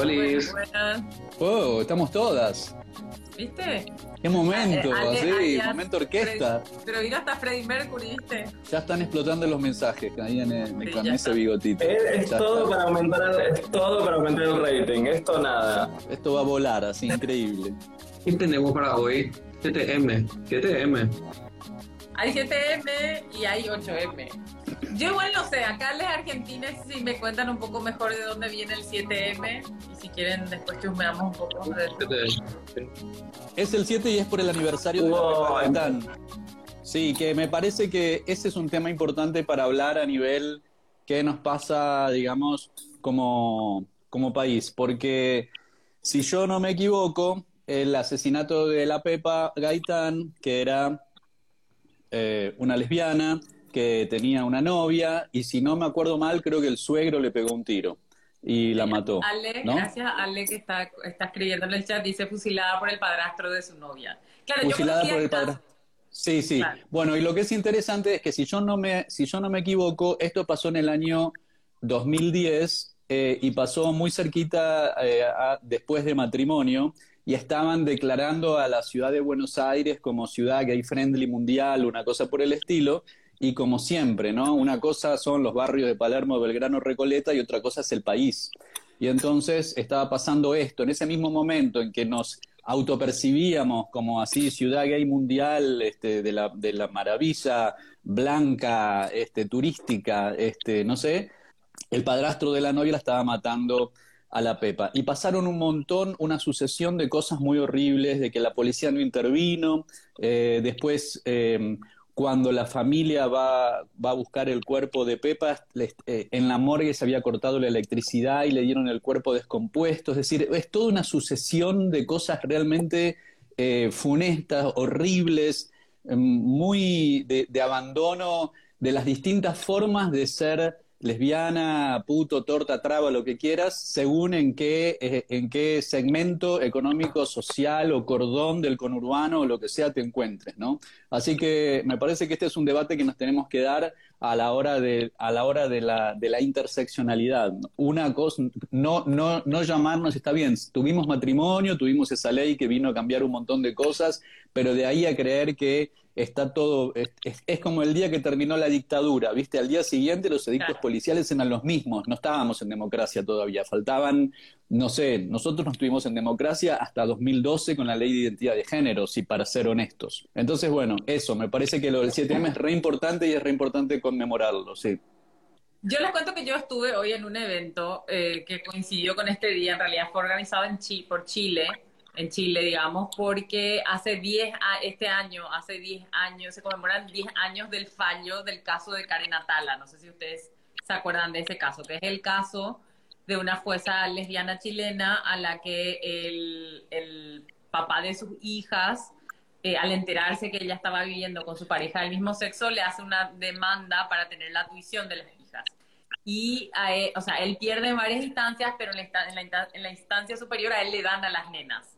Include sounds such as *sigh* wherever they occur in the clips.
Olis. Oh, estamos todas. ¿Viste? Qué momento, Ale- sí, alias momento orquesta. Pero vino hasta Freddie Mercury, ¿viste? Ya están explotando los mensajes ahí en, el- Sí, ese está. bigotito. Es, todo está. para aumentar el, es todo para aumentar el rating, esto nada. Esto va a volar, así increíble. ¿Qué tenemos para hoy? GTM. GTM. Hay 7M y hay 8M. Yo igual no sé, acá les argentines si me cuentan un poco mejor de dónde viene el 7M y si quieren después chusmeamos un poco de Es el 7 y es por el aniversario de la Wow. Pepa Gaitán. Sí, que me parece que ese es un tema importante para hablar a nivel que nos pasa, digamos, como, como país. Porque si yo no me equivoco, el asesinato de la Pepa Gaitán, que era eh, una lesbiana, que tenía una novia, y si no me acuerdo mal, creo que el suegro le pegó un tiro y la mató. Ale, ¿no? gracias Ale que está, está escribiendo en el chat, dice fusilada por el padrastro de su novia. Claro, Fusilada por el padre. Sí, sí. Claro. Bueno, y lo que es interesante es que si yo no me, si yo no me equivoco, esto pasó en el año 2010 eh, y pasó muy cerquita eh, a- después de matrimonio y estaban declarando a la ciudad de Buenos Aires como ciudad gay friendly mundial, una cosa por el estilo. Y como siempre, ¿no? Una cosa son los barrios de Palermo, Belgrano, Recoleta y otra cosa es el país. Y entonces estaba pasando esto, en ese mismo momento en que nos autopercibíamos como así ciudad gay mundial este, de, la, de la maravilla blanca, este, turística, este, no sé, el padrastro de la novia la estaba matando a la Pepa. Y pasaron un montón, una sucesión de cosas muy horribles, de que la policía no intervino, eh, después... eh, cuando la familia va, va a buscar el cuerpo de Pepa, eh, en la morgue se había cortado la electricidad y le dieron el cuerpo descompuesto. Es decir, es toda una sucesión de cosas realmente eh, funestas, horribles, eh, muy de, de abandono de las distintas formas de ser lesbiana, puto, torta, traba, lo que quieras, según en qué, eh, en qué segmento económico, social o cordón del conurbano o lo que sea te encuentres, ¿no? Así que me parece que este es un debate que nos tenemos que dar a la hora de, a la hora de la, de la interseccionalidad. Una cosa, no, no, no llamarnos, está bien, tuvimos matrimonio, tuvimos esa ley que vino a cambiar un montón de cosas, pero de ahí a creer que está todo, es, es- es como el día que terminó la dictadura, ¿viste? Al día siguiente los edictos Claro. policiales eran los mismos, no estábamos en democracia todavía, faltaban, no sé, nosotros no estuvimos en democracia hasta 2012 con la ley de identidad de género, si para ser honestos. Entonces, bueno, eso, me parece que lo del 7M es re importante y es re importante conmemorarlo, sí. Yo les cuento que yo estuve hoy en un evento eh, que coincidió con este día, en realidad fue organizado en por Chile, en Chile, digamos, porque hace 10, a- este año, hace 10 años, se conmemoran 10 años del fallo del caso de Karen Atala. No sé si ustedes se acuerdan de ese caso, que es el caso de una jueza lesbiana chilena a la que el, el papá de sus hijas, eh, al enterarse que ella estaba viviendo con su pareja del mismo sexo, le hace una demanda para tener la tuición de las hijas. Y, él- o sea, él pierde en varias instancias, pero en la, en la instancia superior a él le dan a las nenas.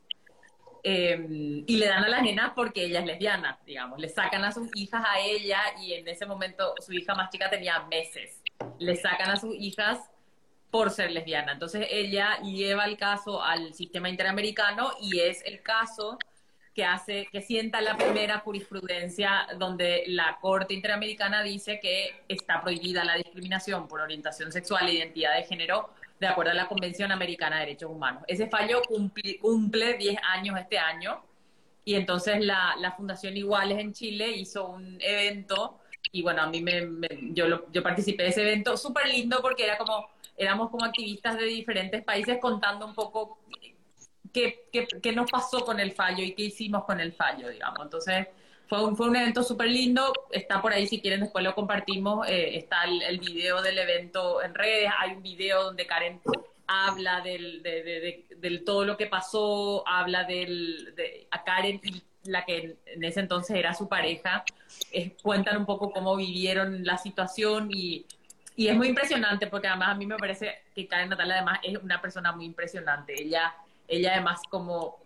Eh, y le dan a las nenas porque ella es lesbiana, digamos. Le sacan a sus hijas a ella y en ese momento su hija más chica tenía meses. Le sacan a sus hijas por ser lesbiana. Entonces ella lleva el caso al sistema interamericano y es el caso que hace, que sienta la primera jurisprudencia donde la Corte Interamericana dice que está prohibida la discriminación por orientación sexual e identidad de género de acuerdo a la Convención Americana de Derechos Humanos. Ese fallo cumple, cumple 10 años este año y entonces la, la Fundación Iguales en Chile hizo un evento y bueno, a mí me, me- yo, lo- yo participé de ese evento, súper lindo porque era como, éramos como activistas de diferentes países contando un poco qué, qué, qué nos pasó con el fallo y qué hicimos con el fallo, digamos. Entonces, fue un, fue un evento súper lindo. Está por ahí, si quieren, después lo compartimos. Eh, está el, el video del evento en redes. Hay un video donde Karen habla del, de, de- de- del todo lo que pasó, habla del, de, a Karen y la que en, ese entonces era su pareja. eh, cuentan un poco cómo vivieron la situación y y es muy impresionante porque además a mí me parece que Karen Natal además es una persona muy impresionante. Ella, ella además como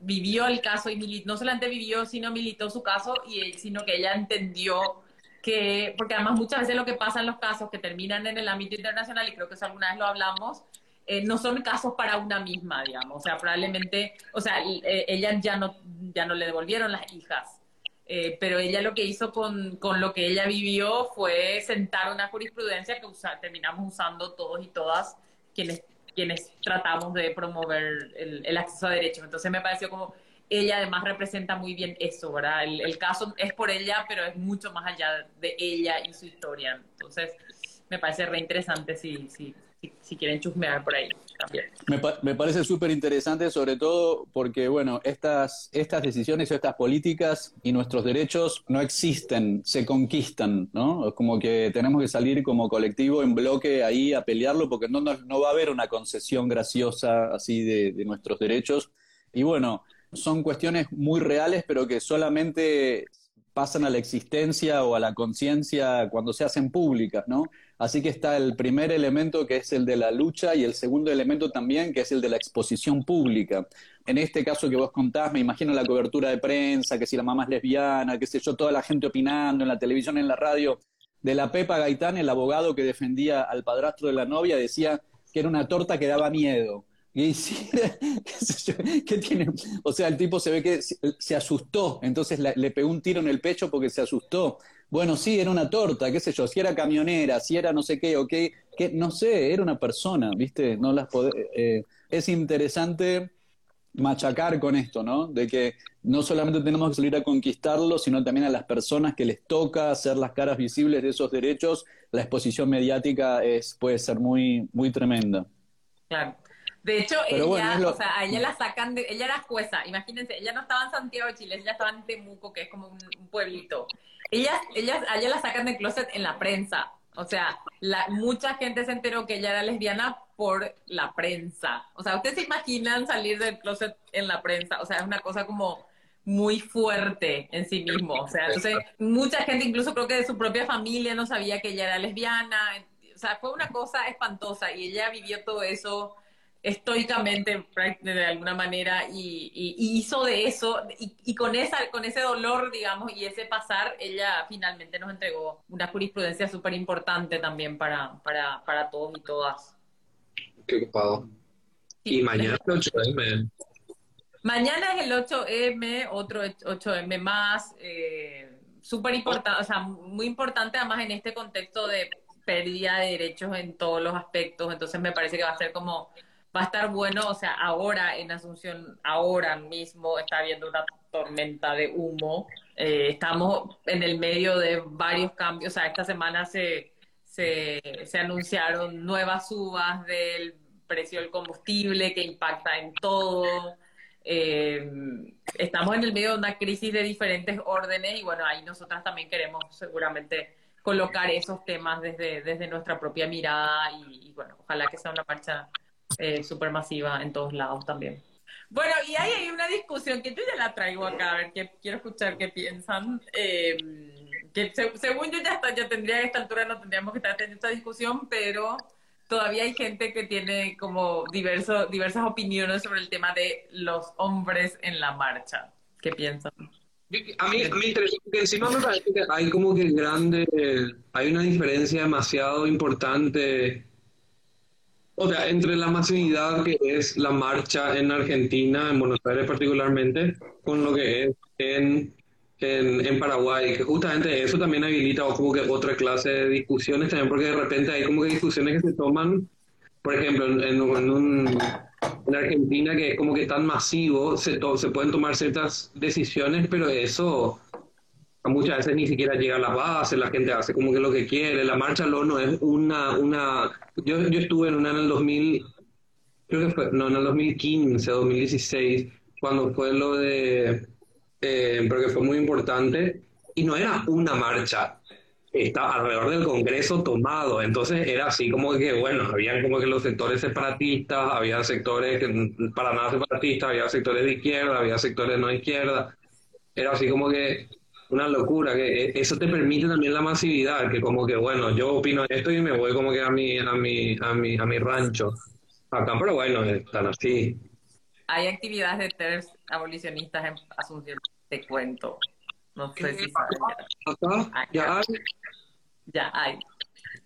vivió el caso y no solamente vivió, sino militó su caso, y sino que ella entendió que, porque además muchas veces lo que pasa en los casos que terminan en el ámbito internacional, y creo que eso alguna vez lo hablamos, eh, no son casos para una misma, digamos. O sea, probablemente, o sea, eh, ella ya no, ya no le devolvieron las hijas. Eh, pero ella lo que hizo con, con, lo que ella vivió fue sentar una jurisprudencia que usa, terminamos usando todos y todas quienes, quienes tratamos de promover el, el acceso a derechos. Entonces me pareció como ella además representa muy bien eso, ¿verdad? El, el, caso es por ella, pero es mucho más allá de ella y su historia. Entonces, me parece re interesante si, si, si, quieren chusmear por ahí también. Me, me parece súper interesante, sobre todo porque, bueno, estas, estas decisiones estas políticas y nuestros derechos no existen, se conquistan, ¿no? Como que tenemos que salir como colectivo en bloque ahí a pelearlo porque no, no, no va a haber una concesión graciosa así de, de nuestros derechos. Y bueno, son cuestiones muy reales, pero que solamente pasan a la existencia o a la conciencia cuando se hacen públicas, ¿no? Así que está el primer elemento que es el de la lucha y el segundo elemento también que es el de la exposición pública. En este caso que vos contás, me imagino la cobertura de prensa, que si la mamá es lesbiana, qué sé yo, toda la gente opinando en la televisión, en la radio, de la Pepa Gaitán, el abogado que defendía al padrastro de la novia, decía que era una torta que daba miedo. Y si, *laughs* ¿qué tiene? O sea, el tipo se ve que se asustó, entonces le, pegó un tiro en el pecho porque se asustó. Bueno, sí, era una torta, qué sé yo, si era camionera, si era no sé qué, o qué, que, no sé, era una persona, ¿viste? No las eh, es interesante machacar con esto, ¿no? De que no solamente tenemos que salir a conquistarlo, sino también a las personas que les toca hacer las caras visibles de esos derechos, la exposición mediática es, puede ser muy, muy tremenda. Claro. De hecho, Pero ella, bueno, lo... o sea, a ella la sacan de, ella era jueza, imagínense, ella no estaba en Santiago de Chile, ella estaba en Temuco, que es como un, un pueblito. Ella, ella, a ella la sacan del closet en la prensa. O sea, la, mucha gente se enteró que ella era lesbiana por la prensa. O sea, ¿ustedes se imaginan salir del closet en la prensa? O sea, es una cosa como muy fuerte en sí mismo. O sea, entonces, mucha gente, incluso creo que de su propia familia, no sabía que ella era lesbiana. O sea, fue una cosa espantosa y ella vivió todo eso estoicamente de alguna manera y, y, y hizo de eso y, y, con esa con ese dolor digamos y ese pasar ella finalmente nos entregó una jurisprudencia súper importante también para, para, para todos y todas. Qué ocupado. Sí, y mañana es el 8M mañana es el 8M otro 8M más eh, súper importante o sea muy importante además en este contexto de pérdida de derechos en todos los aspectos entonces me parece que va a ser como va a estar bueno, o sea, ahora en Asunción, ahora mismo está habiendo una tormenta de humo. Eh, estamos en el medio de varios cambios, o sea, esta semana se, se, se anunciaron nuevas subas del precio del combustible que impacta en todo. Eh, estamos en el medio de una crisis de diferentes órdenes y bueno, ahí nosotras también queremos seguramente colocar esos temas desde, desde nuestra propia mirada y, y bueno, ojalá que sea una marcha eh, supermasiva en todos lados también. Bueno, y ahí hay una discusión que yo ya la traigo acá, a ver, que quiero escuchar qué piensan. Eh, que se, según yo ya, está, ya tendría a esta altura, no tendríamos que estar teniendo esta discusión, pero todavía hay gente que tiene como diverso, diversas opiniones sobre el tema de los hombres en la marcha. ¿Qué piensan? A mí me interesa encima me parece que hay como que grande, hay una diferencia demasiado importante o sea, entre la masividad que es la marcha en Argentina, en Buenos Aires particularmente, con lo que es en, en, Paraguay, que justamente eso también habilita como que otra clase de discusiones también, porque de repente hay como que discusiones que se toman, por ejemplo, en, en Argentina que es como que tan masivo, se, to, se pueden tomar ciertas decisiones, pero eso muchas veces ni siquiera llega a la base, la gente hace como que lo que quiere, la marcha no es una, una, yo, yo estuve en una en el 2000, creo que fue, no, en el 2015, 2016, cuando fue lo de, eh, porque fue muy importante, y no era una marcha, estaba alrededor del Congreso tomado, entonces era así como que, bueno, había como que los sectores separatistas, había sectores que, para nada separatistas, había sectores de izquierda, había sectores no de izquierda, era así como que una locura, que eso te permite también la masividad, que como que bueno, yo opino esto y me voy como que a mi, a mi, a mi, a mi rancho. Acá, pero bueno, están así. Hay actividades de TERS abolicionistas en Asunción, te cuento. No sé si. Acá, ya hay. Ya hay.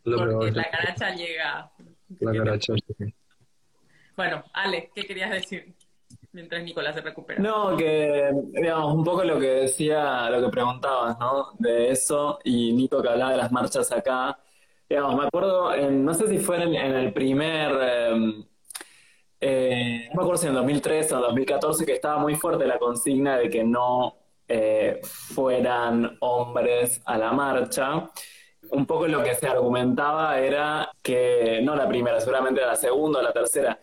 Porque la caracha llega. la caracha. Bueno, Ale, ¿qué querías decir? Mientras Nicolás se recupera. No, que, digamos, un poco lo que decía, lo que preguntabas, ¿no? De eso, y Nico que hablaba de las marchas acá. Digamos, me acuerdo, en- no sé si fue en, el primer, eh, eh, no me acuerdo si en 2013 o 2014, que estaba muy fuerte la consigna de que no eh, fueran hombres a la marcha. Un poco lo que se argumentaba era que, no la primera, seguramente la segunda o la tercera,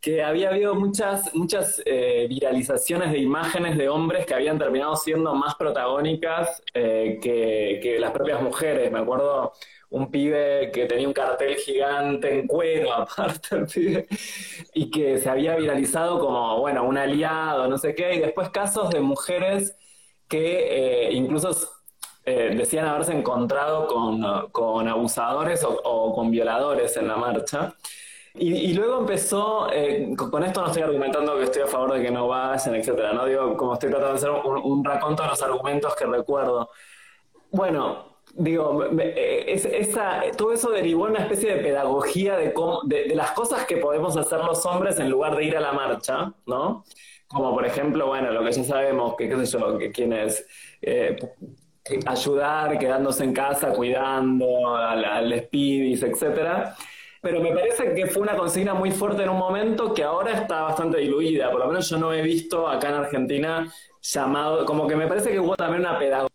que había habido muchas, muchas eh, viralizaciones de imágenes de hombres que habían terminado siendo más protagónicas eh, que, que las propias mujeres. Me acuerdo un pibe que tenía un cartel gigante en cuero, *laughs* aparte el pibe, y que se había viralizado como, bueno, un aliado, no sé qué, y después casos de mujeres que eh, incluso decían haberse encontrado con, con abusadores o con violadores en la marcha. Y, y luego empezó, eh, con esto no estoy argumentando que estoy a favor de que no vayan, etcétera, ¿no? Digo, como estoy tratando de hacer un, un raconto de los argumentos que recuerdo. Bueno, digo, me- eh, es- esa, todo eso derivó en una especie de pedagogía de, cómo- de, de las cosas que podemos hacer los hombres en lugar de ir a la marcha, ¿no? Como por ejemplo, bueno, lo que ya sabemos, que qué sé yo, que quienes eh, ayudar, quedándose en casa, cuidando al, al etcétera. Pero me parece que fue una consigna muy fuerte en un momento que ahora está bastante diluida. Por lo menos yo no he visto acá en Argentina llamado, como que me parece que hubo también una pedagogía.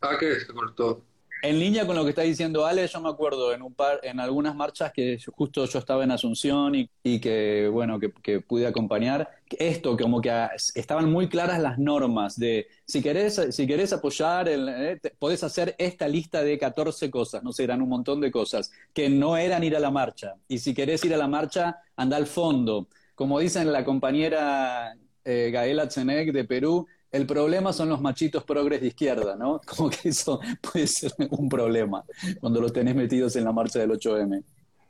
Ah, que se cortó. En línea con lo que está diciendo Ale, yo me acuerdo en un par, en algunas marchas que justo yo estaba en Asunción y, que bueno que, pude acompañar esto como que estaban muy claras las normas de si querés si querés apoyar el, eh, podés hacer esta lista de 14 cosas, no sé, eran un montón de cosas que no eran ir a la marcha. Y si querés ir a la marcha anda al fondo, como dicen la compañera eh, Gaela Tsenek de Perú, el problema son los machitos progres de izquierda, ¿no? *laughs* Como que eso puede ser un problema cuando los tenés metidos en la marcha del 8M.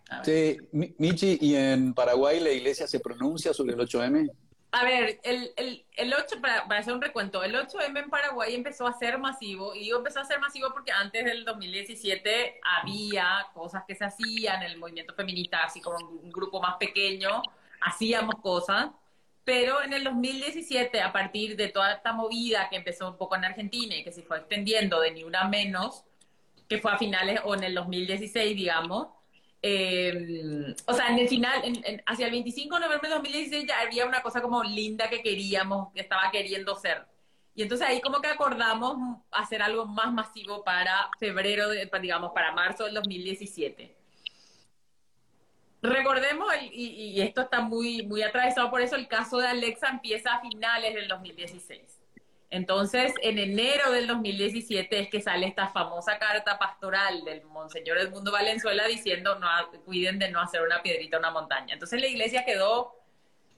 A ver. Sí, Mi- Michi, ¿y en Paraguay la iglesia se pronuncia sobre el 8M? A ver, el, el, el 8, para, para hacer un recuento, el 8M en Paraguay empezó a ser masivo, y digo empezó a ser masivo porque antes del 2017 había cosas que se hacían, el movimiento feminista, así como un grupo más pequeño, hacíamos cosas, pero en el 2017, a partir de toda esta movida que empezó un poco en Argentina y que se fue extendiendo de ni una menos, que fue a finales o en el 2016, digamos, eh, o sea, en el final, en- en- hacia el 25 de noviembre de 2016 ya había una cosa como linda que queríamos, que estaba queriendo ser. Y entonces ahí como que acordamos hacer algo más masivo para febrero, de, pa- digamos, para marzo del 2017. Recordemos, y, esto está muy, muy atravesado por eso, el caso de Alexa empieza a finales del 2016. Entonces, en enero del 2017 es que sale esta famosa carta pastoral del Monseñor Edmundo Valenzuela diciendo, cuiden de no hacer una piedrita una montaña. Entonces la iglesia quedó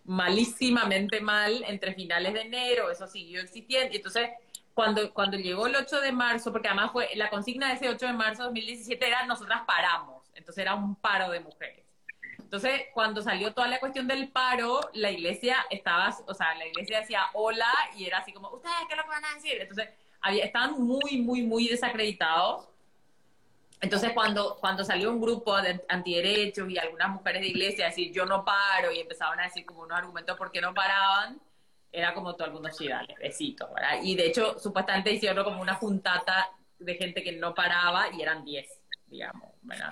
malísimamente mal entre finales de enero, eso siguió existiendo. Y entonces, cuando, cuando llegó el 8 de marzo, porque además fue la consigna de ese 8 de marzo de 2017 era nosotras paramos, entonces era un paro de mujeres. Entonces, cuando salió toda la cuestión del paro, la iglesia estaba, o sea, la iglesia decía hola y era así como, ¿ustedes qué es lo que van a decir? Entonces, había, estaban muy, muy, muy desacreditados. Entonces, cuando, cuando salió un grupo de antiderechos y algunas mujeres de iglesia a decir, yo no paro, y empezaban a decir como unos argumentos por qué no paraban, era como todo el mundo, sí, dale, besitos, ¿verdad? Y de hecho, supuestamente hicieron como una juntata de gente que no paraba y eran 10, digamos, ¿verdad?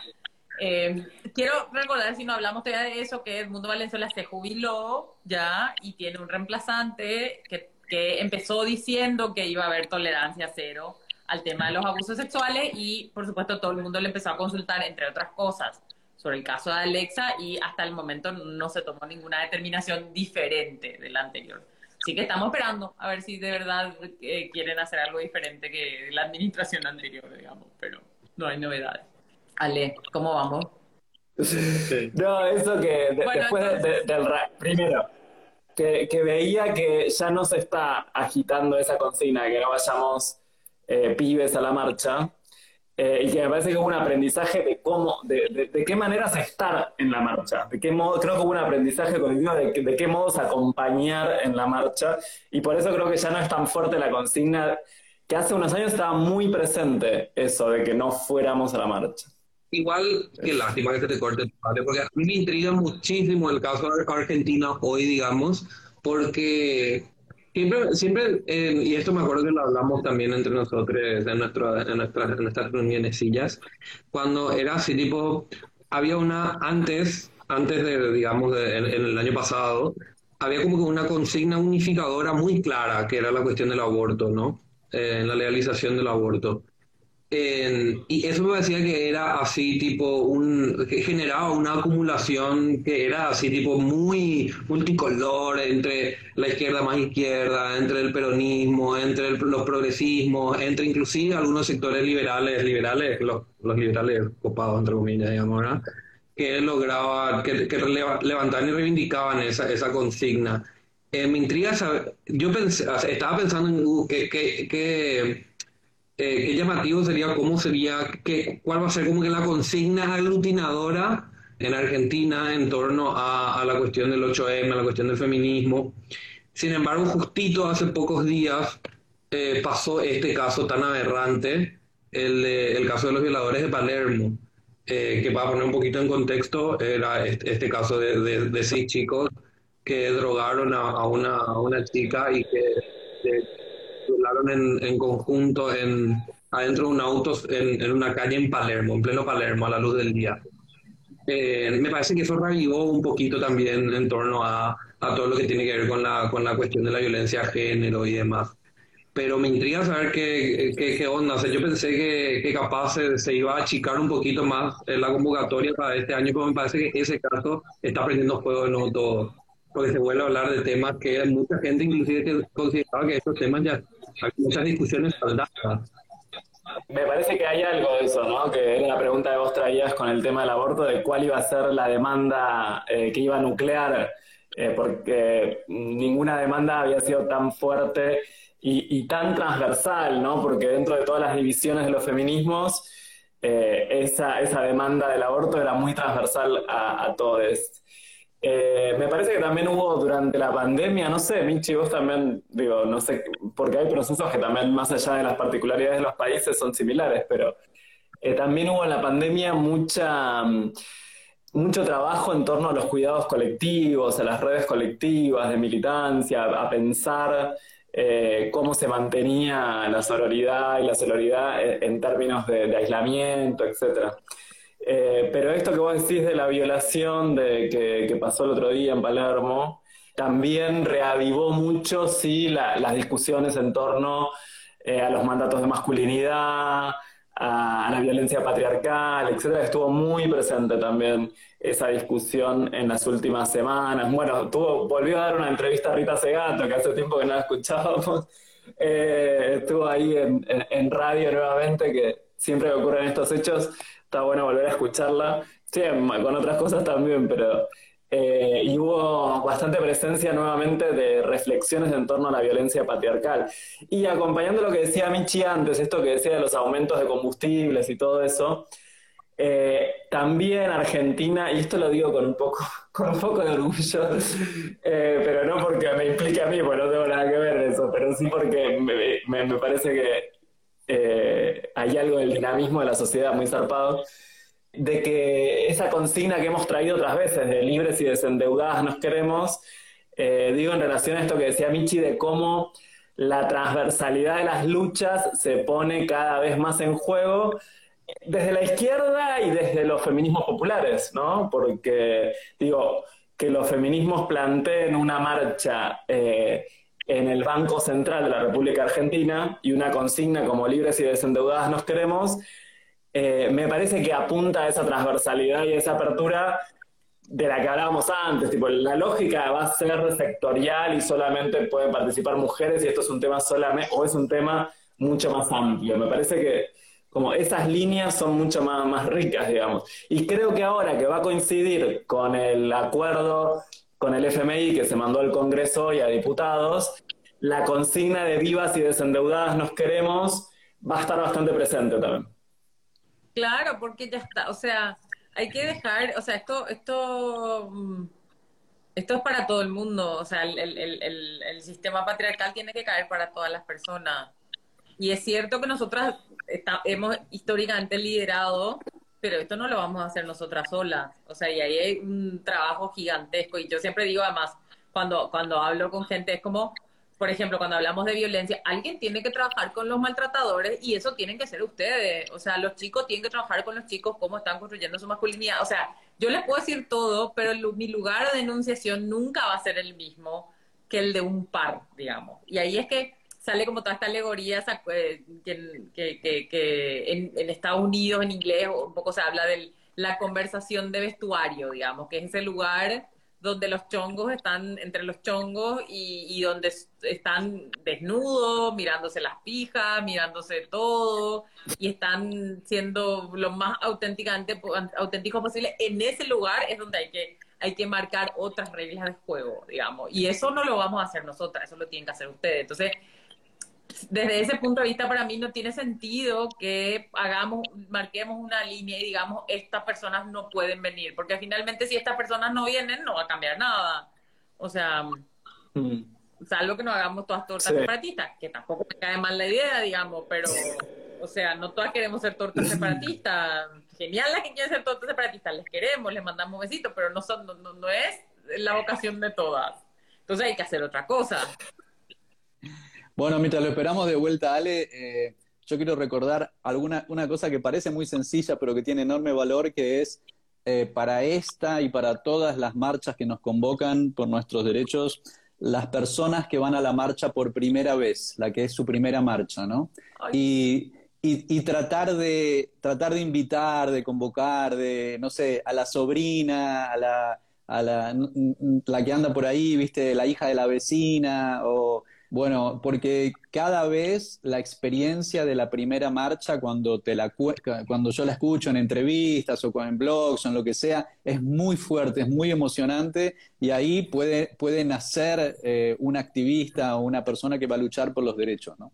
Eh, quiero recordar, si no hablamos todavía de eso, que Edmundo Valenzuela se jubiló ya y tiene un reemplazante que, que empezó diciendo que iba a haber tolerancia cero al tema de los abusos sexuales y, por supuesto, todo el mundo le empezó a consultar, entre otras cosas, sobre el caso de Alexa y hasta el momento no se tomó ninguna determinación diferente de la anterior. Así que estamos esperando a ver si de verdad eh, quieren hacer algo diferente que la administración anterior, digamos, pero no hay novedades. Ale, ¿cómo vamos? No, eso que de- Bueno, después de- entonces- de- del primero, que, que veía que ya no se está agitando esa consigna de que no vayamos eh, pibes a la marcha, eh, y que me parece que hubo un aprendizaje de cómo, de, de- de qué maneras estar en la marcha, de qué modo, creo que hubo un aprendizaje colectivo de, que- de qué modos acompañar en la marcha, y por eso creo que ya no es tan fuerte la consigna que hace unos años estaba muy presente eso de que no fuéramos a la marcha. Igual, qué lástima que se te corte, porque a mí me intriga muchísimo el caso de Argentina hoy, digamos, porque siempre, siempre eh, y esto me acuerdo que lo hablamos también entre nosotros en, nuestro, en, nuestras, en nuestras reuniones cuando era así tipo, había una, antes, antes de, digamos, en, el año pasado, había como que una consigna unificadora muy clara, que era la cuestión del aborto, ¿no? Eh, en la legalización del aborto y eso me parecía que era así, tipo, un, que generaba una acumulación que era así, tipo, muy multicolor entre la izquierda más izquierda, entre el peronismo, entre los progresismos, entre inclusive algunos sectores liberales, liberales, los, los liberales copados, entre comillas, digamos, que lograban, que, que levantaban y reivindicaban esa, esa consigna. Eh, me intriga saber, yo pensé, estaba pensando en uh, que, que, que eh, qué llamativo sería, cómo sería, qué, cuál va a ser como que la consigna aglutinadora en Argentina en torno a, la cuestión del 8M, a la cuestión del feminismo. Sin embargo, justito hace pocos días eh, pasó este caso tan aberrante, el, el caso de los violadores de Palermo, eh, que para poner un poquito en contexto, era este, caso de, de, seis chicos que drogaron a, una, a una chica y que en, en conjunto en, adentro de un auto en, en, una calle en Palermo, en pleno Palermo, a la luz del día. Eh, me parece que eso revivó un poquito también en torno a, a, todo lo que tiene que ver con la, con la cuestión de la violencia de género y demás. Pero me intriga saber qué, qué, qué onda. O sea, yo pensé que, que capaz se, se, iba a achicar un poquito más en la convocatoria para este año, pero me parece que ese caso está prendiendo fuego de nuevo todo. Porque se vuelve a hablar de temas que mucha gente inclusive que consideraba que estos temas ya muchas discusiones saldadas. Me parece que hay algo de eso, ¿no? Que era la pregunta que vos traías con el tema del aborto, de cuál iba a ser la demanda eh, que iba a nuclear, eh, porque ninguna demanda había sido tan fuerte y, tan transversal, ¿no? Porque dentro de todas las divisiones de los feminismos, eh, esa, esa demanda del aborto era muy transversal a, a todos. Eh, me parece que también hubo durante la pandemia, no sé, Michi, vos también, digo, no sé, porque hay procesos que también, más allá de las particularidades de los países, son similares, pero eh, también hubo en la pandemia mucha, mm, mucho trabajo en torno a los cuidados colectivos, a las redes colectivas de militancia, a pensar eh, cómo se mantenía la sororidad y la sororidad en, términos de, de aislamiento, etcétera. Eh, pero esto que vos decís de la violación de, que, pasó el otro día en Palermo, también reavivó mucho, sí, las discusiones en torno eh, a los mandatos de masculinidad, a, la violencia patriarcal, etcétera. Estuvo muy presente también esa discusión en las últimas semanas. Bueno, tuvo, volvió a dar una entrevista a Rita Segato, que hace tiempo que no la escuchábamos. *laughs* Eh, estuvo ahí en, en radio nuevamente, que siempre que ocurren estos hechos está bueno volver a escucharla. Sí, con otras cosas también, pero eh, y hubo bastante presencia nuevamente de reflexiones en torno a la violencia patriarcal. Y acompañando lo que decía Michi antes, esto que decía de los aumentos de combustibles y todo eso, eh, también Argentina, y esto lo digo con un poco, *laughs* con un poco de orgullo, eh, pero no porque me implique a mí, porque no tengo nada que ver en eso, pero sí porque me, me parece que hay algo del dinamismo de la sociedad muy zarpado, de que esa consigna que hemos traído otras veces, de libres y desendeudadas nos queremos, eh, digo en relación a esto que decía Michi, de cómo la transversalidad de las luchas se pone cada vez más en juego desde la izquierda y desde los feminismos populares, ¿no? Porque, digo, que los feminismos planteen una marcha eh, en el Banco Central de la República Argentina y una consigna como libres y desendeudadas nos queremos, eh, me parece que apunta a esa transversalidad y esa apertura de la que hablábamos antes, tipo, la lógica va a ser sectorial y solamente pueden participar mujeres y esto es un tema solamente, o es un tema mucho más amplio. Me parece que como esas líneas son mucho más, más ricas, digamos. Y creo que ahora que va a coincidir con el acuerdo con el FMI que se mandó al Congreso y a diputados, la consigna de vivas y desendeudadas nos queremos va a estar bastante presente también. Claro, porque ya está, o sea, hay que dejar, o sea, esto, esto, mm, esto es para todo el mundo, o sea, el, el, el, el sistema patriarcal tiene que caer para todas las personas. Y es cierto que nosotras hemos históricamente liderado, pero esto no lo vamos a hacer nosotras solas. O sea, y ahí hay un trabajo gigantesco. Y yo siempre digo, además, cuando, cuando hablo con gente, es como, por ejemplo, cuando hablamos de violencia, alguien tiene que trabajar con los maltratadores y eso tienen que ser ustedes. O sea, los chicos tienen que trabajar con los chicos, cómo están construyendo su masculinidad. O sea, yo les puedo decir todo, pero mi lugar de denunciación nunca va a ser el mismo que el de un par, digamos. Y ahí es que sale como toda esta alegoría que, que, que, en, en, Estados Unidos, en inglés, un poco se habla de la conversación de vestuario, digamos, que es ese lugar donde los chongos están entre los chongos y, donde están desnudos, mirándose las pijas, mirándose todo, y están siendo lo más auténticos posible. En ese lugar es donde hay que, hay que marcar otras reglas de juego, digamos. Y eso no lo vamos a hacer nosotras, eso lo tienen que hacer ustedes. Entonces, desde ese punto de vista para mí no tiene sentido que hagamos, marquemos una línea y digamos, estas personas no pueden venir, porque finalmente si estas personas no vienen no va a cambiar nada. O sea, mm. salvo que no hagamos todas tortas separatistas, que tampoco me cae mal la idea, digamos, pero, o sea, no todas queremos ser tortas separatistas. Genial las que quieren ser tortas separatistas, les queremos, les mandamos besitos, pero no, son, no, no es la vocación de todas. Entonces hay que hacer otra cosa. Bueno, mientras lo esperamos de vuelta, Ale, eh, yo quiero recordar alguna una cosa que parece muy sencilla, pero que tiene enorme valor, que es eh, para esta y para todas las marchas que nos convocan por nuestros derechos, las personas que van a la marcha por primera vez, la que es su primera marcha, ¿no? Y, y, tratar de tratar de invitar, de convocar, de no sé, a la sobrina, a la a la, la que anda por ahí, viste, la hija de la vecina o bueno, porque cada vez la experiencia de la primera marcha, cuando, te la, cuando yo la escucho en entrevistas o en blogs o en lo que sea, es muy fuerte, es muy emocionante y ahí puede, puede nacer eh, un activista o una persona que va a luchar por los derechos. ¿no?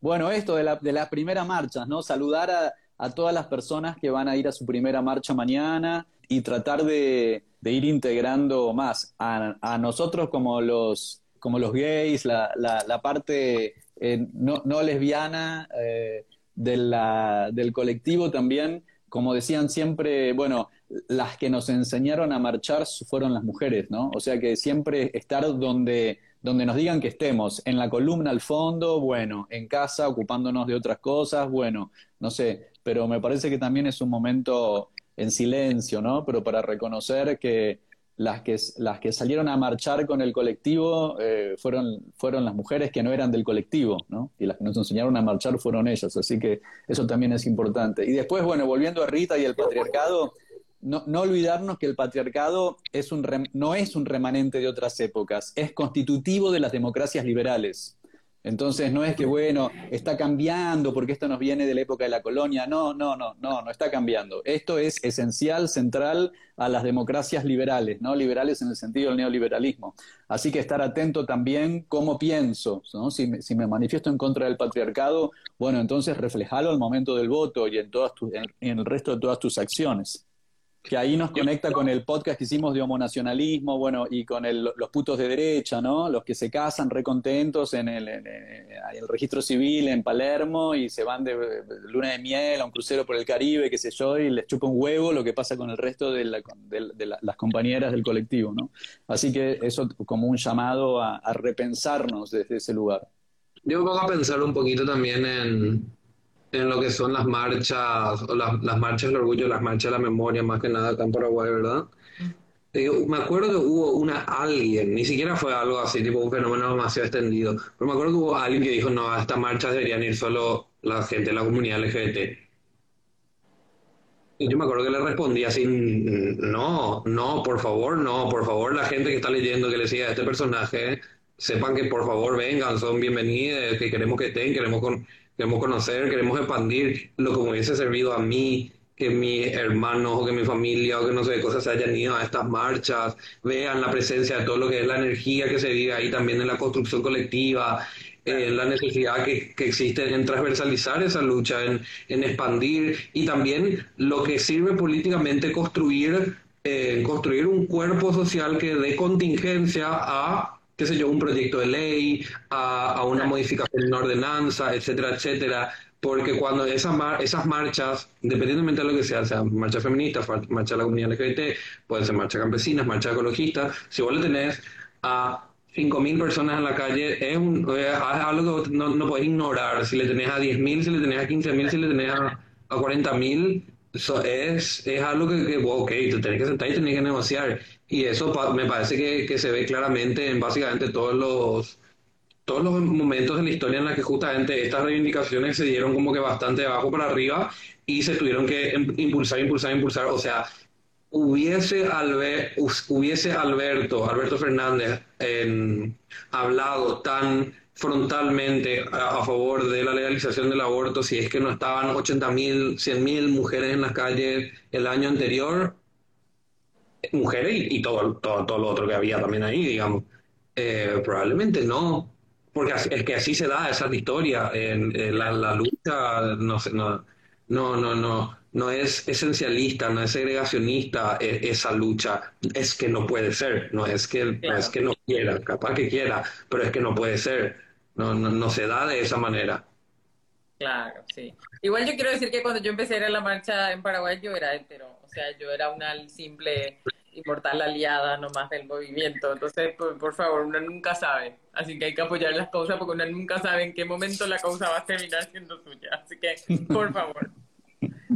Bueno, esto de la, de la primera marcha, ¿no? saludar a, a todas las personas que van a ir a su primera marcha mañana y tratar de, de ir integrando más a, a nosotros como los como los gays, la, la, parte eh, no, no, lesbiana eh, del colectivo también, como decían siempre, bueno, las que nos enseñaron a marchar fueron las mujeres, ¿no? O sea que siempre estar donde, donde nos digan que estemos, en la columna al fondo, bueno, en casa ocupándonos de otras cosas, bueno, no sé, pero me parece que también es un momento en silencio, ¿no? Pero para reconocer que, las que, las que salieron a marchar con el colectivo eh, fueron, fueron las mujeres que no eran del colectivo. Y las que nos enseñaron a marchar fueron ellas, así que eso también es importante. Y después, bueno, volviendo a Rita y el patriarcado, no, no olvidarnos que el patriarcado es un no es un remanente de otras épocas, es constitutivo de las democracias liberales. Entonces no es que, bueno, está cambiando porque esto nos viene de la época de la colonia. No, no, no, no, no está cambiando. Esto es esencial, central a las democracias liberales, ¿no? Liberales en el sentido del neoliberalismo. Así que estar atento también cómo pienso, ¿no? Si me, si me manifiesto en contra del patriarcado, bueno, entonces reflejalo al momento del voto y en, todas en el resto de todas tus acciones que ahí nos conecta con el podcast que hicimos de homonacionalismo, bueno, y con los putos de derecha, ¿no? Los que se casan recontentos en el, en el, registro civil en Palermo y se van de, luna de miel a un crucero por el Caribe, qué sé yo, y les chupa un huevo lo que pasa con el resto de, las compañeras del colectivo, ¿no? Así que eso como un llamado a, a repensarnos desde ese lugar. Yo voy a pensar un poquito también en en lo que son las marchas, o las, las marchas del orgullo, las marchas de la memoria, más que nada acá en Paraguay, ¿verdad? me acuerdo que hubo una alguien, ni siquiera fue algo así, tipo un fenómeno demasiado extendido, pero me acuerdo que hubo alguien que dijo, no, a estas marchas deberían ir solo la gente de la comunidad LGBT. Y yo me acuerdo que le respondí así, no, no, por favor, no, por favor, la gente que está leyendo que le siga a este personaje, sepan que por favor vengan, son bienvenidos, que queremos que estén, queremos con queremos conocer, queremos expandir lo que me hubiese servido a mí, que mis hermanos o que mi familia o que no sé qué cosas se hayan ido a estas marchas, vean la presencia de todo lo que es la energía que se vive ahí también en la construcción colectiva, eh, la necesidad que, que, existe en transversalizar esa lucha, en, en, expandir y también lo que sirve políticamente construir, eh, construir un cuerpo social que dé contingencia a qué sé yo, un proyecto de ley, a, a una modificación en ordenanza, etcétera, etcétera. Porque cuando esas, esas marchas, independientemente de lo que sea, sea marcha feminista, marcha de la comunidad LGBT, pueden ser marchas campesinas, marcha ecologistas, si vos le tenés a 5.000 personas en la calle, es, un, algo que no, no podés ignorar. Si le tenés a 10.000, si le tenés a 15.000, si le tenés a, a 40.000, eso es, es algo que, que ok, te tenés que sentar y tenés que negociar. Y eso me parece que, que, se ve claramente en básicamente todos los todos los momentos de la historia en la que justamente estas reivindicaciones se dieron como que bastante abajo para arriba y se tuvieron que impulsar, impulsar, impulsar. O sea, hubiese, Albe, hubiese Alberto, Alberto Fernández hablado tan frontalmente a, favor de la legalización del aborto si es que no estaban 80.000, 100.000 mujeres en las calles el año anterior, mujeres y, todo, todo, todo, lo otro que había también ahí, digamos. Eh, probablemente no, porque es que así se da esa historia, en, la, la, lucha no, no, no, no, no, no es esencialista, no es segregacionista e, esa lucha, es que no puede ser, no es que, no es que no quiera, capaz que quiera, pero es que no puede ser, no, no, no se da de esa manera. Claro, sí. Igual yo quiero decir que cuando yo empecé a ir la marcha en Paraguay yo era hetero, o sea, yo era una simple inmortal aliada nomás del movimiento. Entonces, por, favor, uno nunca sabe. Así que hay que apoyar las causas porque uno nunca sabe en qué momento la causa va a terminar siendo suya. Así que, por favor,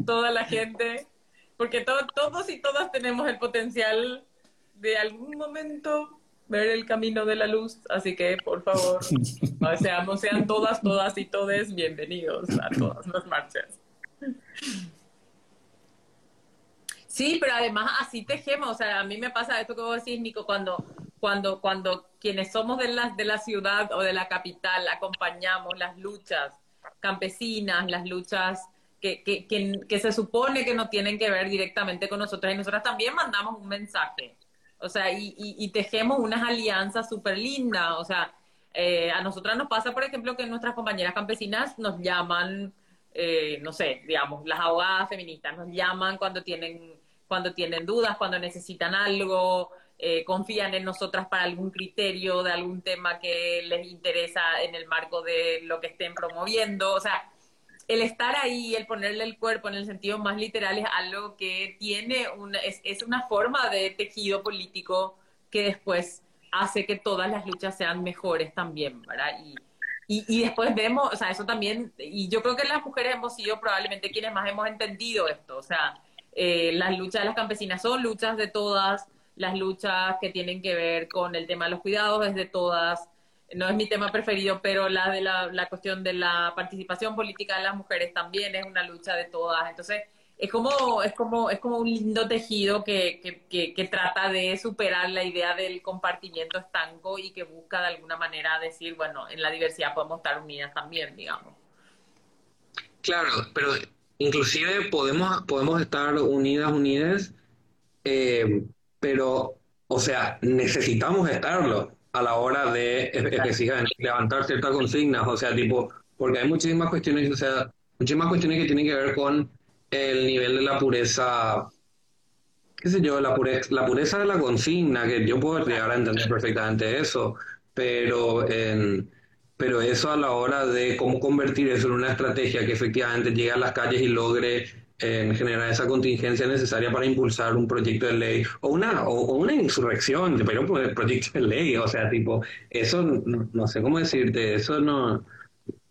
toda la gente, porque todos y todas tenemos el potencial de algún momento ver el camino de la luz. Así que, por favor, *laughs* seamos, sean todas, todas y todes bienvenidos a todas las marchas. Sí, pero además así tejemos, o sea, a mí me pasa esto que vos decís, Nico, cuando, cuando, cuando quienes somos de la, de la ciudad o de la capital acompañamos las luchas campesinas, las luchas que, que, que, se supone que no tienen que ver directamente con nosotros y nosotras también mandamos un mensaje, o sea, y, y, tejemos unas alianzas súper lindas, o sea, eh, a nosotras nos pasa, por ejemplo, que nuestras compañeras campesinas nos llaman, eh, no sé, digamos, las abogadas feministas nos llaman cuando tienen cuando tienen dudas, cuando necesitan algo, eh, confían en nosotras para algún criterio de algún tema que les interesa en el marco de lo que estén promoviendo. O sea, el estar ahí, el ponerle el cuerpo en el sentido más literal es algo que tiene una, es, es una forma de tejido político que después hace que todas las luchas sean mejores también, ¿verdad? Y, y, después vemos, o sea, eso también, y yo creo que las mujeres hemos sido probablemente quienes más hemos entendido esto, o sea, eh, las luchas de las campesinas son luchas de todas, las luchas que tienen que ver con el tema de los cuidados es de todas. No es mi tema preferido, pero la de la, la cuestión de la participación política de las mujeres también es una lucha de todas. Entonces, es como, es como, es como un lindo tejido que, que, que, trata de superar la idea del compartimiento estanco y que busca de alguna manera decir, bueno, en la diversidad podemos estar unidas también, digamos. Claro, pero inclusive podemos, podemos estar unidas, unidas, eh, pero, o sea, necesitamos estarlo a la hora de levantar ciertas consignas, o sea, tipo, porque hay muchísimas cuestiones, o sea, muchísimas cuestiones que tienen que ver con el nivel de la pureza, qué sé yo, la pureza, la pureza de la consigna, que yo puedo llegar a entender perfectamente eso, pero pero eso a la hora de cómo convertir eso en una estrategia que efectivamente llegue a las calles y logre eh, generar esa contingencia necesaria para impulsar un proyecto de ley o una o, una insurrección, pero un proyecto de ley, o sea, tipo, eso no, sé cómo decirte, eso no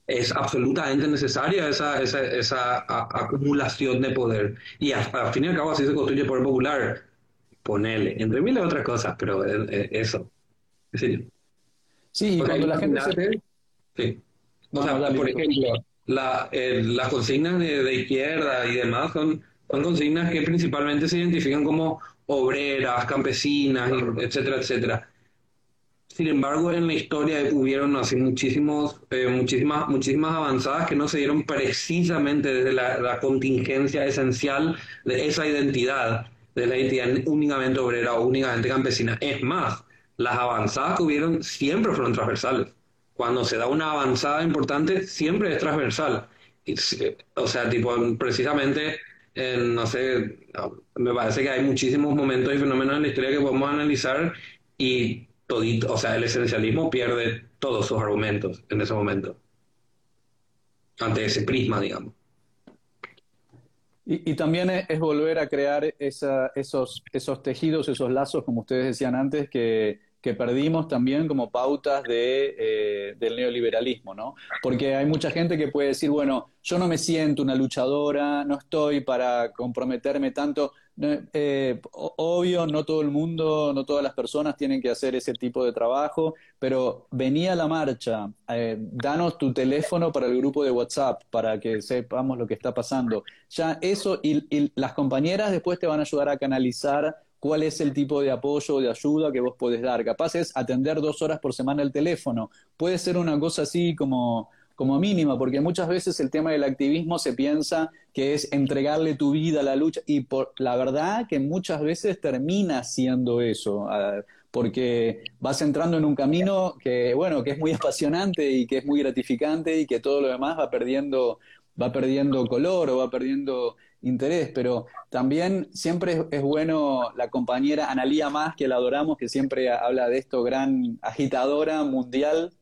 es absolutamente necesaria esa, esa, esa acumulación de poder. Y al fin y al cabo así se construye el poder popular. Ponele, entre miles de otras cosas, pero eso. Sí, sí cuando la gente se... Sí. O sea, por ejemplo, la, eh, las consignas de, izquierda y demás son, consignas que principalmente se identifican como obreras, campesinas, etcétera, etcétera. Sin embargo, en la historia hubieron así muchísimos, eh, muchísimas, muchísimas avanzadas que no se dieron precisamente desde la, la, contingencia esencial de esa identidad, de la identidad únicamente obrera o únicamente campesina. Es más, las avanzadas que hubieron siempre fueron transversales cuando se da una avanzada importante, siempre es transversal. O sea, tipo, precisamente, no sé, me parece que hay muchísimos momentos y fenómenos en la historia que podemos analizar y todito, o sea, el esencialismo pierde todos sus argumentos en ese momento, ante ese prisma, digamos. Y, y también es, volver a crear esos, esos tejidos, esos lazos, como ustedes decían antes, que, que perdimos también como pautas de, eh, del neoliberalismo, ¿no? Porque hay mucha gente que puede decir, bueno, yo no me siento una luchadora, no estoy para comprometerme tanto. Eh, obvio, no todo el mundo, no todas las personas tienen que hacer ese tipo de trabajo, pero venía a la marcha, eh, danos tu teléfono para el grupo de WhatsApp para que sepamos lo que está pasando. Ya eso, y, y las compañeras después te van a ayudar a canalizar cuál es el tipo de apoyo o de ayuda que vos podés dar. Capaz es atender dos horas por semana el teléfono. Puede ser una cosa así como como mínima, porque muchas veces el tema del activismo se piensa que es entregarle tu vida a la lucha y por la verdad que muchas veces termina siendo eso, porque vas entrando en un camino que bueno, que es muy *laughs* apasionante y que es muy gratificante y que todo lo demás va perdiendo va perdiendo color o va perdiendo interés, pero también siempre es, bueno la compañera Analía Más, que la adoramos, que siempre habla de esto, gran agitadora mundial,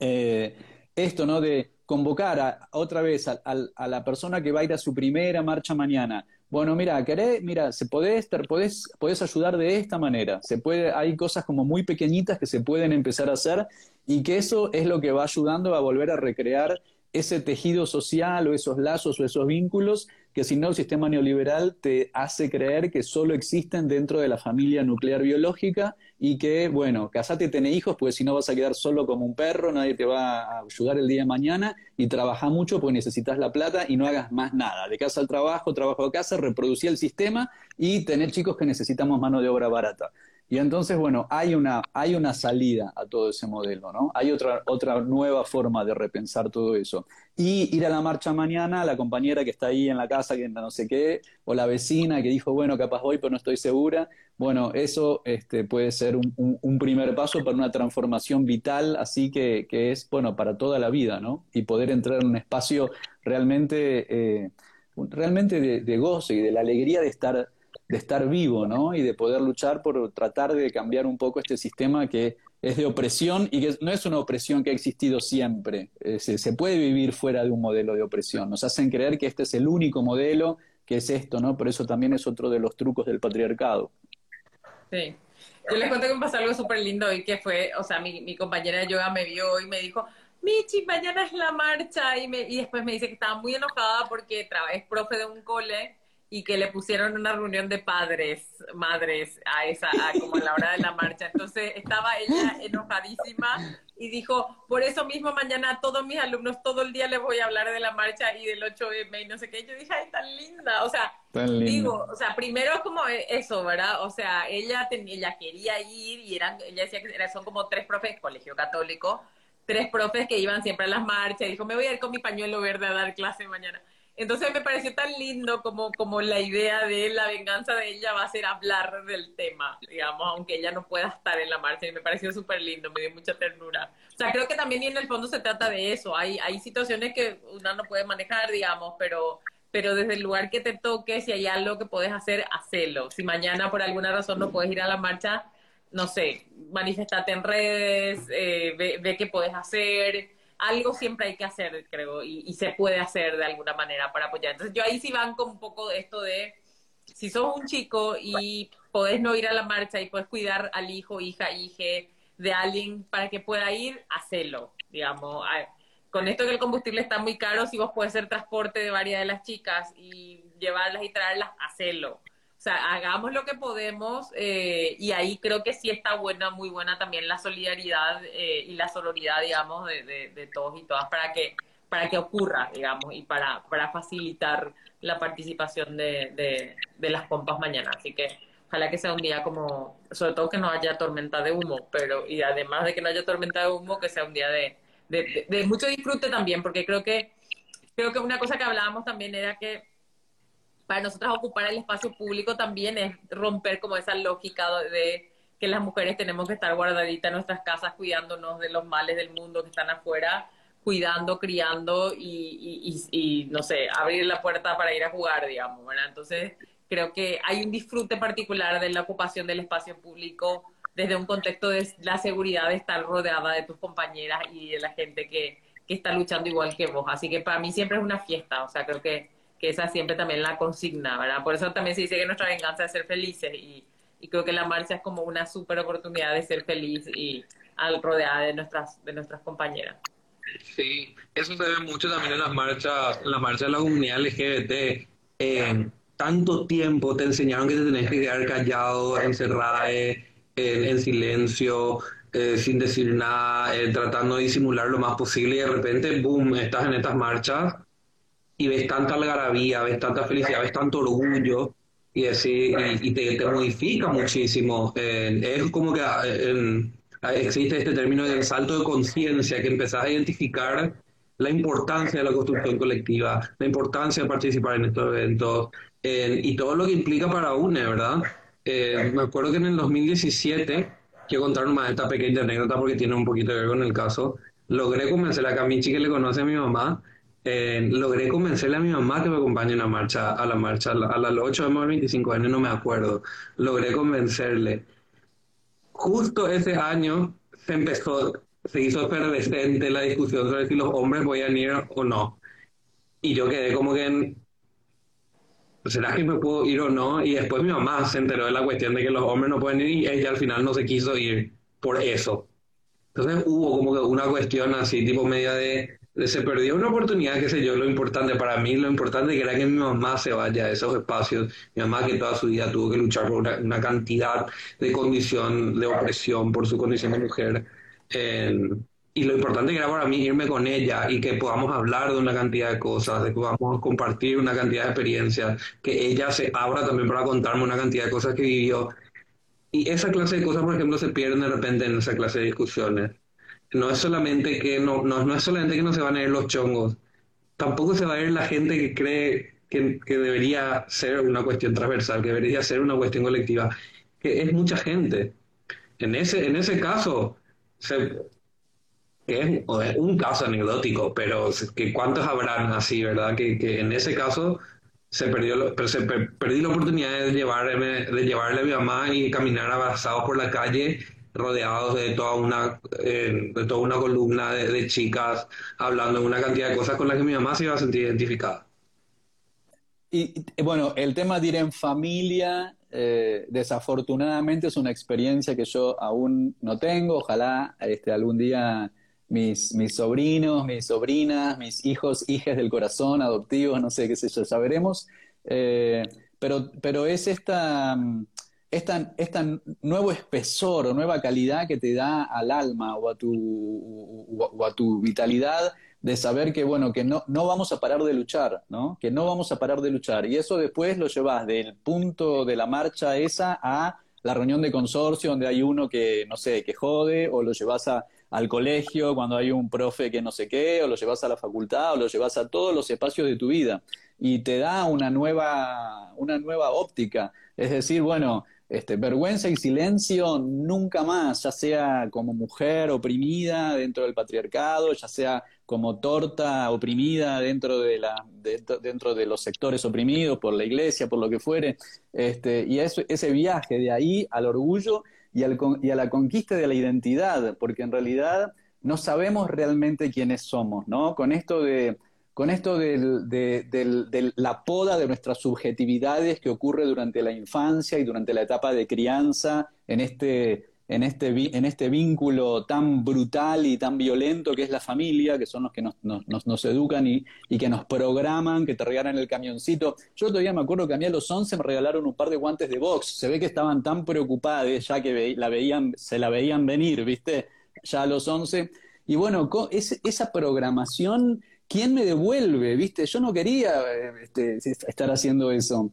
eh, esto, ¿no? De convocar otra vez a, la persona que va a ir a su primera marcha mañana. Bueno, mira, querés, mira, se podés, podés, podés ayudar de esta manera. Se puede, hay cosas como muy pequeñitas que se pueden empezar a hacer y que eso es lo que va ayudando a volver a recrear ese tejido social o esos lazos o esos vínculos que si no el sistema neoliberal te hace creer que solo existen dentro de la familia nuclear biológica y que, bueno, casate y tené hijos, pues si no vas a quedar solo como un perro, nadie te va a ayudar el día de mañana y trabaja mucho porque necesitas la plata y no hagas más nada. De casa al trabajo, trabajo a casa, reproducir el sistema y tener chicos que necesitamos mano de obra barata. Y entonces, bueno, hay una, hay una salida a todo ese modelo, ¿no? Hay otra, otra nueva forma de repensar todo eso. Y ir a la marcha mañana, la compañera que está ahí en la casa, que no sé qué, o la vecina que dijo, bueno, capaz voy, pero no estoy segura. Bueno, eso este, puede ser un, un, primer paso para una transformación vital, así que, que, es, bueno, para toda la vida, ¿no? Y poder entrar en un espacio realmente, eh, realmente de, de gozo y de la alegría de estar de estar vivo, ¿no? Y de poder luchar por tratar de cambiar un poco este sistema que es de opresión y que no es una opresión que ha existido siempre. Eh, se, puede vivir fuera de un modelo de opresión. Nos hacen creer que este es el único modelo, que es esto, ¿no? Por eso también es otro de los trucos del patriarcado. Sí. Yo les cuento que me pasó algo súper lindo hoy, que fue, o sea, mi, compañera de yoga me vio y me dijo, Michi, mañana es la marcha, y, me, y después me dice que estaba muy enojada porque es profe de un cole y que le pusieron una reunión de padres, madres, a esa, como a la hora de la marcha. Entonces estaba ella enojadísima y dijo, por eso mismo mañana a todos mis alumnos todo el día les voy a hablar de la marcha y del 8M y no sé qué. Yo dije, ay, tan linda. O sea, digo, o sea, primero es como eso, ¿verdad? O sea, ella, ella quería ir y eran, ella decía que son como tres profes, colegio católico, tres profes que iban siempre a las marchas. Dijo, me voy a ir con mi pañuelo verde a dar clase mañana. Entonces me pareció tan lindo como, como la idea de la venganza de ella va a ser hablar del tema, digamos, aunque ella no pueda estar en la marcha. Y me pareció súper lindo, me dio mucha ternura. O sea, creo que también en el fondo se trata de eso. Hay, hay situaciones que uno no puede manejar, digamos, pero, pero desde el lugar que te toque, si hay algo que puedes hacer, hacelo. Si mañana por alguna razón no puedes ir a la marcha, no sé, manifestate en redes, eh, ve, ve qué puedes hacer algo siempre hay que hacer, creo, y, se puede hacer de alguna manera para apoyar. Entonces yo ahí sí van con un poco de esto de, si sos un chico y podés no ir a la marcha y podés cuidar al hijo, hija, hije de alguien para que pueda ir, hacelo, digamos. Con esto que el combustible está muy caro, si vos podés hacer transporte de varias de las chicas y llevarlas y traerlas, hacelo. O sea, hagamos lo que podemos eh, y ahí creo que sí está buena, muy buena también la solidaridad eh, y la sororidad, digamos, de, de, todos y todas para que, para que ocurra, digamos, y para, para facilitar la participación de, de, las pompas mañana. Así que ojalá que sea un día como, sobre todo que no haya tormenta de humo, pero y además de que no haya tormenta de humo, que sea un día de, de mucho disfrute también, porque creo que, creo que una cosa que hablábamos también era que para nosotras ocupar el espacio público también es romper como esa lógica de que las mujeres tenemos que estar guardaditas en nuestras casas cuidándonos de los males del mundo que están afuera, cuidando, criando y, no sé, abrir la puerta para ir a jugar, digamos. Entonces, creo que hay un disfrute particular de la ocupación del espacio público desde un contexto de la seguridad de estar rodeada de tus compañeras y de la gente que, que está luchando igual que vos. Así que para mí siempre es una fiesta, o sea, creo que, que esa siempre también la consigna, ¿verdad? Por eso también se dice que nuestra venganza es ser felices y, y creo que la marcha es como una súper oportunidad de ser feliz y al rodeada de nuestras, de nuestras compañeras. Sí, eso se ve mucho también en las marchas, en las marchas de la comunidad LGBT. Eh, tanto tiempo te enseñaron que te tenés que quedar callado, encerrada, eh, en silencio, eh, sin decir nada, eh, tratando de disimular lo más posible y de repente, boom, estás en estas marchas y ves tanta algarabía, ves tanta felicidad, ves tanto orgullo y, así, y, te, modifica muchísimo. es como que existe este término del salto de conciencia, que empezás a identificar la importancia de la construcción colectiva, la importancia de participar en estos eventos y todo lo que implica para UNE, ¿verdad? Eh, me acuerdo que en el 2017, quiero contar más esta pequeña anécdota porque tiene un poquito que ver con el caso, logré convencer a Camichi, que le conoce a mi mamá, eh, logré convencerle a mi mamá que me acompañe a la marcha, a la marcha, a las 8 de 25 años, no me acuerdo, logré convencerle. Justo ese año se empezó, se hizo efervescente la discusión sobre si los hombres podían ir o no. Y yo quedé como que en, ¿será que me puedo ir o no? Y después mi mamá se enteró de la cuestión de que los hombres no pueden ir y ella al final no se quiso ir por eso. Entonces hubo como que una cuestión así, tipo media de, se perdió una oportunidad, qué sé yo, lo importante para mí, lo importante era que mi mamá se vaya a esos espacios, mi mamá que toda su vida tuvo que luchar por una, cantidad de condición, de opresión por su condición de mujer. Y lo importante era para mí irme con ella y que podamos hablar de una cantidad de cosas, de que podamos compartir una cantidad de experiencias, que ella se abra también para contarme una cantidad de cosas que vivió. Y esa clase de cosas, por ejemplo, se pierden de repente en esa clase de discusiones. No es solamente que no, no, no es solamente que no se van a ir los chongos, tampoco se va a ir la gente que cree que, que debería ser una cuestión transversal, que debería ser una cuestión colectiva, que es mucha gente. En ese, en ese caso, es un caso anecdótico, pero que cuántos habrán así, ¿verdad? Que, que en ese caso se perdió, pero se perdí la oportunidad de llevarme, de llevarle a mi mamá y caminar abrazados por la calle rodeados de toda una eh, de toda una columna de, chicas hablando de una cantidad de cosas con las que mi mamá se iba a sentir identificada. Y bueno, el tema de ir en familia, eh, desafortunadamente es una experiencia que yo aún no tengo. Ojalá este, algún día mis, mis sobrinos, mis sobrinas, mis hijos, hijas del corazón, adoptivos, no sé qué sé yo, ya veremos. Eh, pero, pero es esta, esta, esta nuevo espesor o nueva calidad que te da al alma o a tu, o a tu vitalidad de saber que, bueno, que no, no vamos a parar de luchar, ¿no? Que no vamos a parar de luchar. Y eso después lo llevas del punto de la marcha esa a la reunión de consorcio donde hay uno que, no sé, que jode, o lo llevas a, al colegio cuando hay un profe que no sé qué, o lo llevas a la facultad, o lo llevas a todos los espacios de tu vida. Y te da una nueva, una nueva óptica. Es decir, bueno, este, vergüenza y silencio nunca más, ya sea como mujer oprimida dentro del patriarcado, ya sea como torta oprimida dentro de, la, dentro de los sectores oprimidos por la iglesia, por lo que fuere. Este, y eso, ese viaje de ahí al orgullo y, al, y a la conquista de la identidad, porque en realidad no sabemos realmente quiénes somos, ¿no? Con esto de, con esto de, la poda de nuestras subjetividades que ocurre durante la infancia y durante la etapa de crianza en este, en este, en este vínculo tan brutal y tan violento que es la familia, que son los que nos, nos, nos educan y, y, que nos programan, que te regalan el camioncito. Yo todavía me acuerdo que a mí a los 11 me regalaron un par de guantes de box. Se ve que estaban tan preocupados ya que la veían, se la veían venir, ¿viste? Ya a los 11. Y bueno, esa programación, ¿quién me devuelve? ¿Viste? Yo no quería este, estar haciendo eso.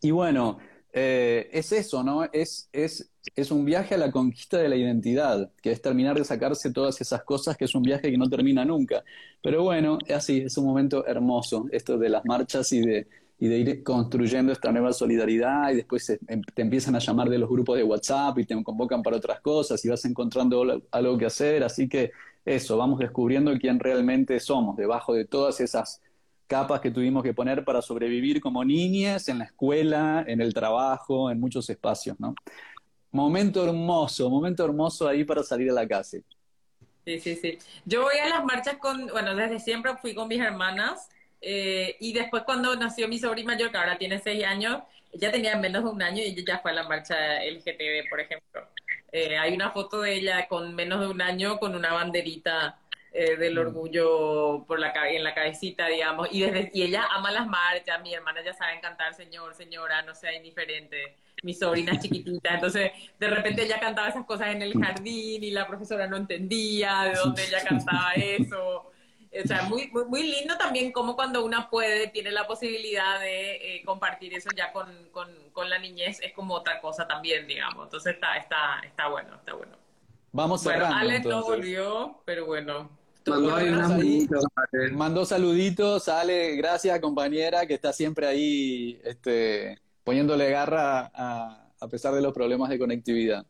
Y bueno, eh, es eso, ¿no? Es, es, es un viaje a la conquista de la identidad, que es terminar de sacarse todas esas cosas, que es un viaje que no termina nunca. Pero bueno, es así, es un momento hermoso, esto de las marchas y de, y de ir construyendo esta nueva solidaridad y después em, te empiezan a llamar de los grupos de WhatsApp y te convocan para otras cosas y vas encontrando algo que hacer. Así que eso, vamos descubriendo quién realmente somos debajo de todas esas capas que tuvimos que poner para sobrevivir como niñas en la escuela, en el trabajo, en muchos espacios, ¿no? Momento hermoso, momento hermoso ahí para salir a la calle. Sí, sí, sí. Yo voy a las marchas con, bueno, desde siempre fui con mis hermanas eh, y después cuando nació mi sobrina mayor, que ahora tiene seis años, ella tenía menos de un año y ella ya fue a la marcha LGTB, por ejemplo. Eh, hay una foto de ella con menos de un año con una banderita eh, del mm. orgullo por la en la cabecita, digamos, y desde y ella ama las marchas, mi hermana ya sabe cantar señor, señora, no sea indiferente, mi sobrina chiquitita, entonces de repente ella cantaba esas cosas en el jardín y la profesora no entendía de dónde ella cantaba eso. O sea, muy, muy, lindo también como cuando una puede, tiene la posibilidad de eh, compartir eso ya con, con, con, la niñez, es como otra cosa también, digamos. Entonces está, está, está bueno, está bueno. Vamos a Bueno, Alex no volvió, pero bueno. Mandó, saluditos, Ale, gracias compañera, que está siempre ahí este, poniéndole garra a, a pesar de los problemas de conectividad.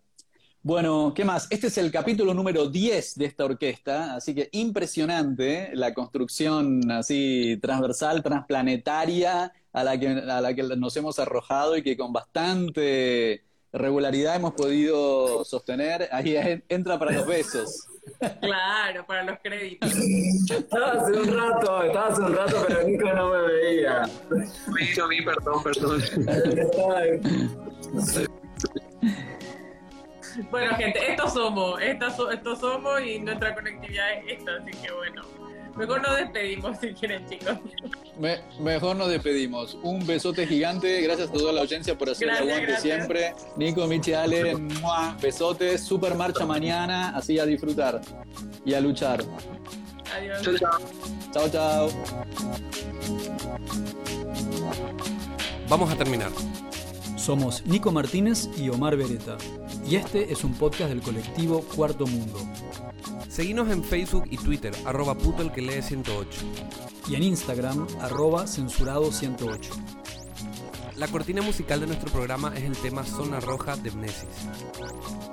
Bueno, ¿qué más? Este es el capítulo número 10 de esta orquesta, así que impresionante la construcción así transversal, transplanetaria a la que, a la que nos hemos arrojado y que con bastante regularidad hemos podido sostener. Ahí entra para los besos. Claro, para los créditos. Estaba hace un rato, estaba hace un rato, pero Nico no me veía. Me a mí, perdón, perdón. Bueno, gente, estos somos, estos, somos y nuestra conectividad es esta, así que bueno. Mejor nos despedimos si quieren, chicos. mejor nos despedimos. Un besote gigante. Gracias a toda la audiencia por hacer el aguante siempre. Nico, Michi, Ale, besotes. Super marcha mañana. Así a disfrutar y a luchar. Adiós. Chao, chao. Chao, chao. Vamos a terminar. Somos Nico Martínez y Omar Beretta, y este es un podcast del colectivo Cuarto Mundo. Seguinos en Facebook y Twitter, arroba puto el que lee 108. Y en Instagram, arroba censurado 108. La cortina musical de nuestro programa es el tema Zona Roja de Mnesis.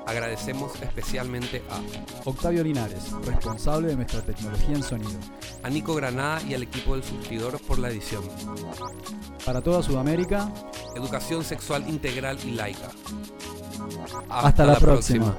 Agradecemos especialmente a Octavio Linares, responsable de nuestra tecnología en sonido. A Nico Granada y al equipo del surtidor por la edición. Para toda Sudamérica, Educación sexual integral y laica. Hasta, la, próxima.